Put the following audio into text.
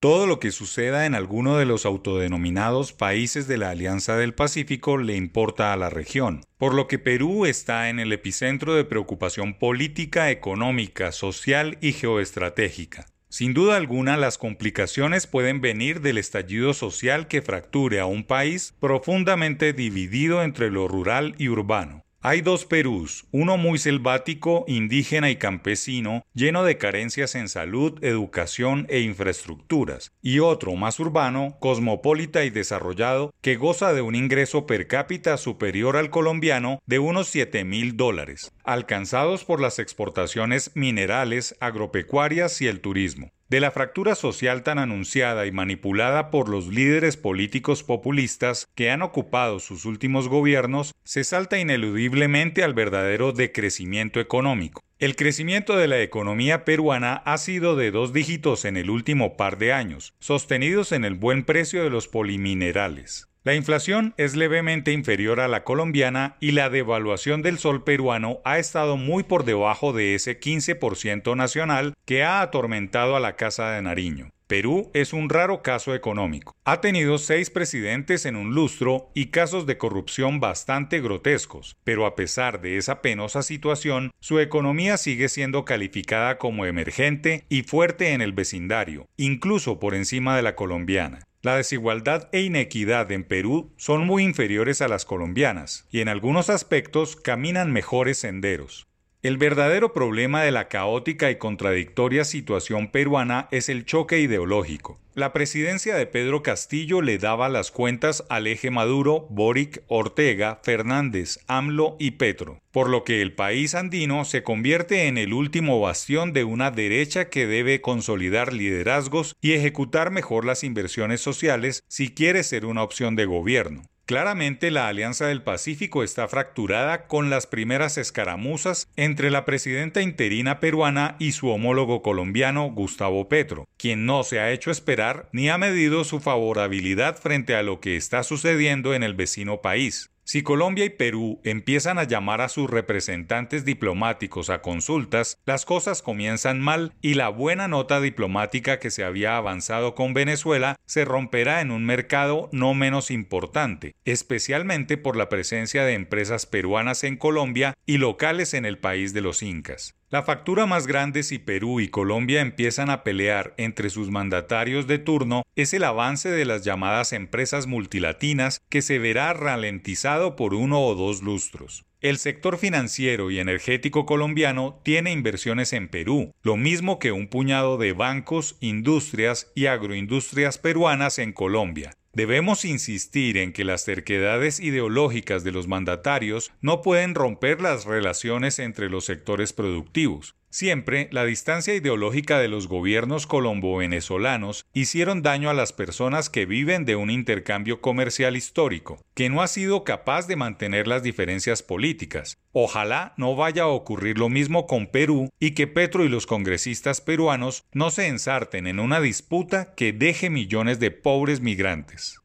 Todo lo que suceda en alguno de los autodenominados países de la Alianza del Pacífico le importa a la región, por lo que Perú está en el epicentro de preocupación política, económica, social y geoestratégica. Sin duda alguna, las complicaciones pueden venir del estallido social que fracture a un país profundamente dividido entre lo rural y urbano. Hay dos Perús, uno muy selvático, indígena y campesino, lleno de carencias en salud, educación e infraestructuras, y otro más urbano, cosmopolita y desarrollado, que goza de un ingreso per cápita superior al colombiano de unos 7 mil dólares, alcanzados por las exportaciones minerales, agropecuarias y el turismo. De la fractura social tan anunciada y manipulada por los líderes políticos populistas que han ocupado sus últimos gobiernos, se salta ineludiblemente al verdadero decrecimiento económico. El crecimiento de la economía peruana ha sido de dos dígitos en el último par de años, sostenidos en el buen precio de los poliminerales. La inflación es levemente inferior a la colombiana y la devaluación del sol peruano ha estado muy por debajo de ese 15% nacional que ha atormentado a la Casa de Nariño. Perú es un raro caso económico. Ha tenido seis presidentes en un lustro y casos de corrupción bastante grotescos, pero a pesar de esa penosa situación, su economía sigue siendo calificada como emergente y fuerte en el vecindario, incluso por encima de la colombiana. La desigualdad e inequidad en Perú son muy inferiores a las colombianas y en algunos aspectos caminan mejores senderos. El verdadero problema de la caótica y contradictoria situación peruana es el choque ideológico. La presidencia de Pedro Castillo le daba las cuentas al eje Maduro, Boric, Ortega, Fernández, AMLO y Petro, por lo que el país andino se convierte en el último bastión de una derecha que debe consolidar liderazgos y ejecutar mejor las inversiones sociales si quiere ser una opción de gobierno. Claramente la Alianza del Pacífico está fracturada con las primeras escaramuzas entre la presidenta interina peruana y su homólogo colombiano Gustavo Petro, quien no se ha hecho esperar ni ha medido su favorabilidad frente a lo que está sucediendo en el vecino país. Si Colombia y Perú empiezan a llamar a sus representantes diplomáticos a consultas, las cosas comienzan mal y la buena nota diplomática que se había avanzado con Venezuela se romperá en un mercado no menos importante, especialmente por la presencia de empresas peruanas en Colombia y locales en el país de los incas. La factura más grande si Perú y Colombia empiezan a pelear entre sus mandatarios de turno es el avance de las llamadas empresas multilatinas que se verá ralentizado por uno o dos lustros. El sector financiero y energético colombiano tiene inversiones en Perú, lo mismo que un puñado de bancos, industrias y agroindustrias peruanas en Colombia. Debemos insistir en que las terquedades ideológicas de los mandatarios no pueden romper las relaciones entre los sectores productivos. Siempre la distancia ideológica de los gobiernos colombo-venezolanos hicieron daño a las personas que viven de un intercambio comercial histórico, que no ha sido capaz de mantener las diferencias políticas. Ojalá no vaya a ocurrir lo mismo con Perú y que Petro y los congresistas peruanos no se ensarten en una disputa que deje millones de pobres migrantes.